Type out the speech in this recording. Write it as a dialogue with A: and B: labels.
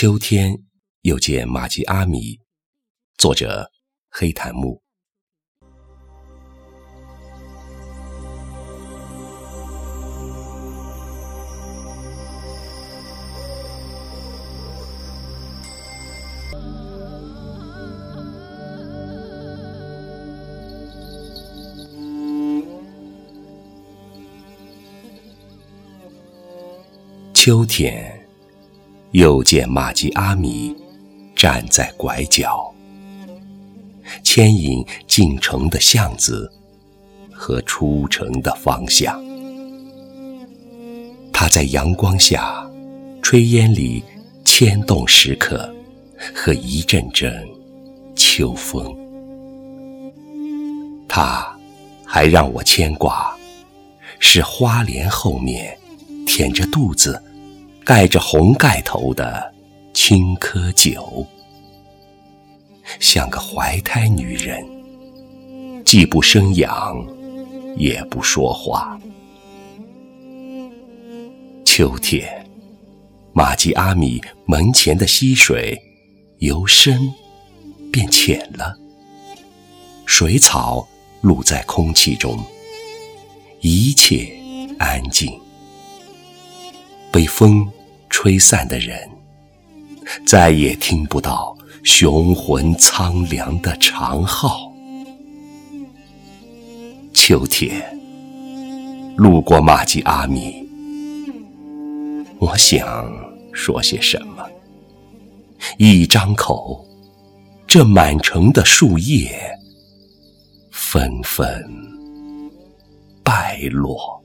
A: 秋天又见玛吉阿米，作者黑檀木。秋天。又见玛吉阿米站在拐角，牵引进城的巷子和出城的方向。他在阳光下，炊烟里牵动时刻和一阵阵秋风。他还让我牵挂，是花帘后面舔着肚子。盖着红盖头的青稞酒，像个怀胎女人，既不生养，也不说话。秋天，玛吉阿米门前的溪水由深变浅了，水草露在空气中，一切安静，被风。吹散的人，再也听不到雄浑苍凉的长号。秋天，路过玛吉阿米，我想说些什么？一张口，这满城的树叶纷纷败落。